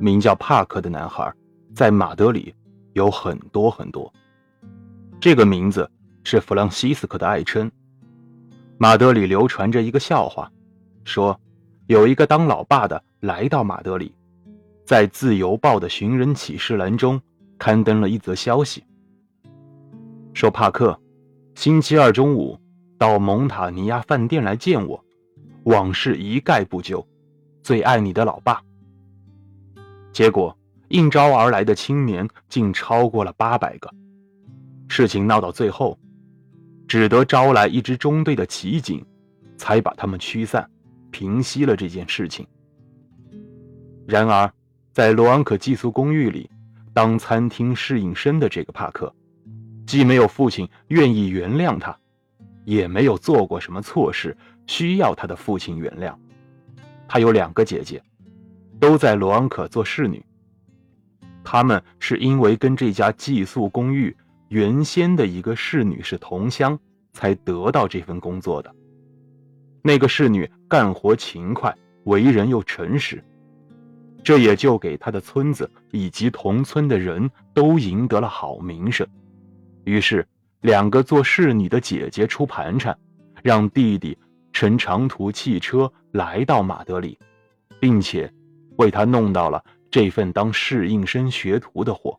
名叫帕克的男孩，在马德里有很多很多。这个名字是弗朗西斯科的爱称。马德里流传着一个笑话，说有一个当老爸的来到马德里，在《自由报》的寻人启事栏中刊登了一则消息，说帕克星期二中午到蒙塔尼亚饭店来见我，往事一概不究，最爱你的老爸。结果应招而来的青年竟超过了八百个。事情闹到最后，只得招来一支中队的骑警，才把他们驱散，平息了这件事情。然而，在罗安可寄宿公寓里当餐厅侍应生的这个帕克，既没有父亲愿意原谅他，也没有做过什么错事需要他的父亲原谅。他有两个姐姐。都在罗安可做侍女。他们是因为跟这家寄宿公寓原先的一个侍女是同乡，才得到这份工作的。那个侍女干活勤快，为人又诚实，这也就给他的村子以及同村的人都赢得了好名声。于是，两个做侍女的姐姐出盘缠，让弟弟乘长途汽车来到马德里，并且。为他弄到了这份当侍应生学徒的活。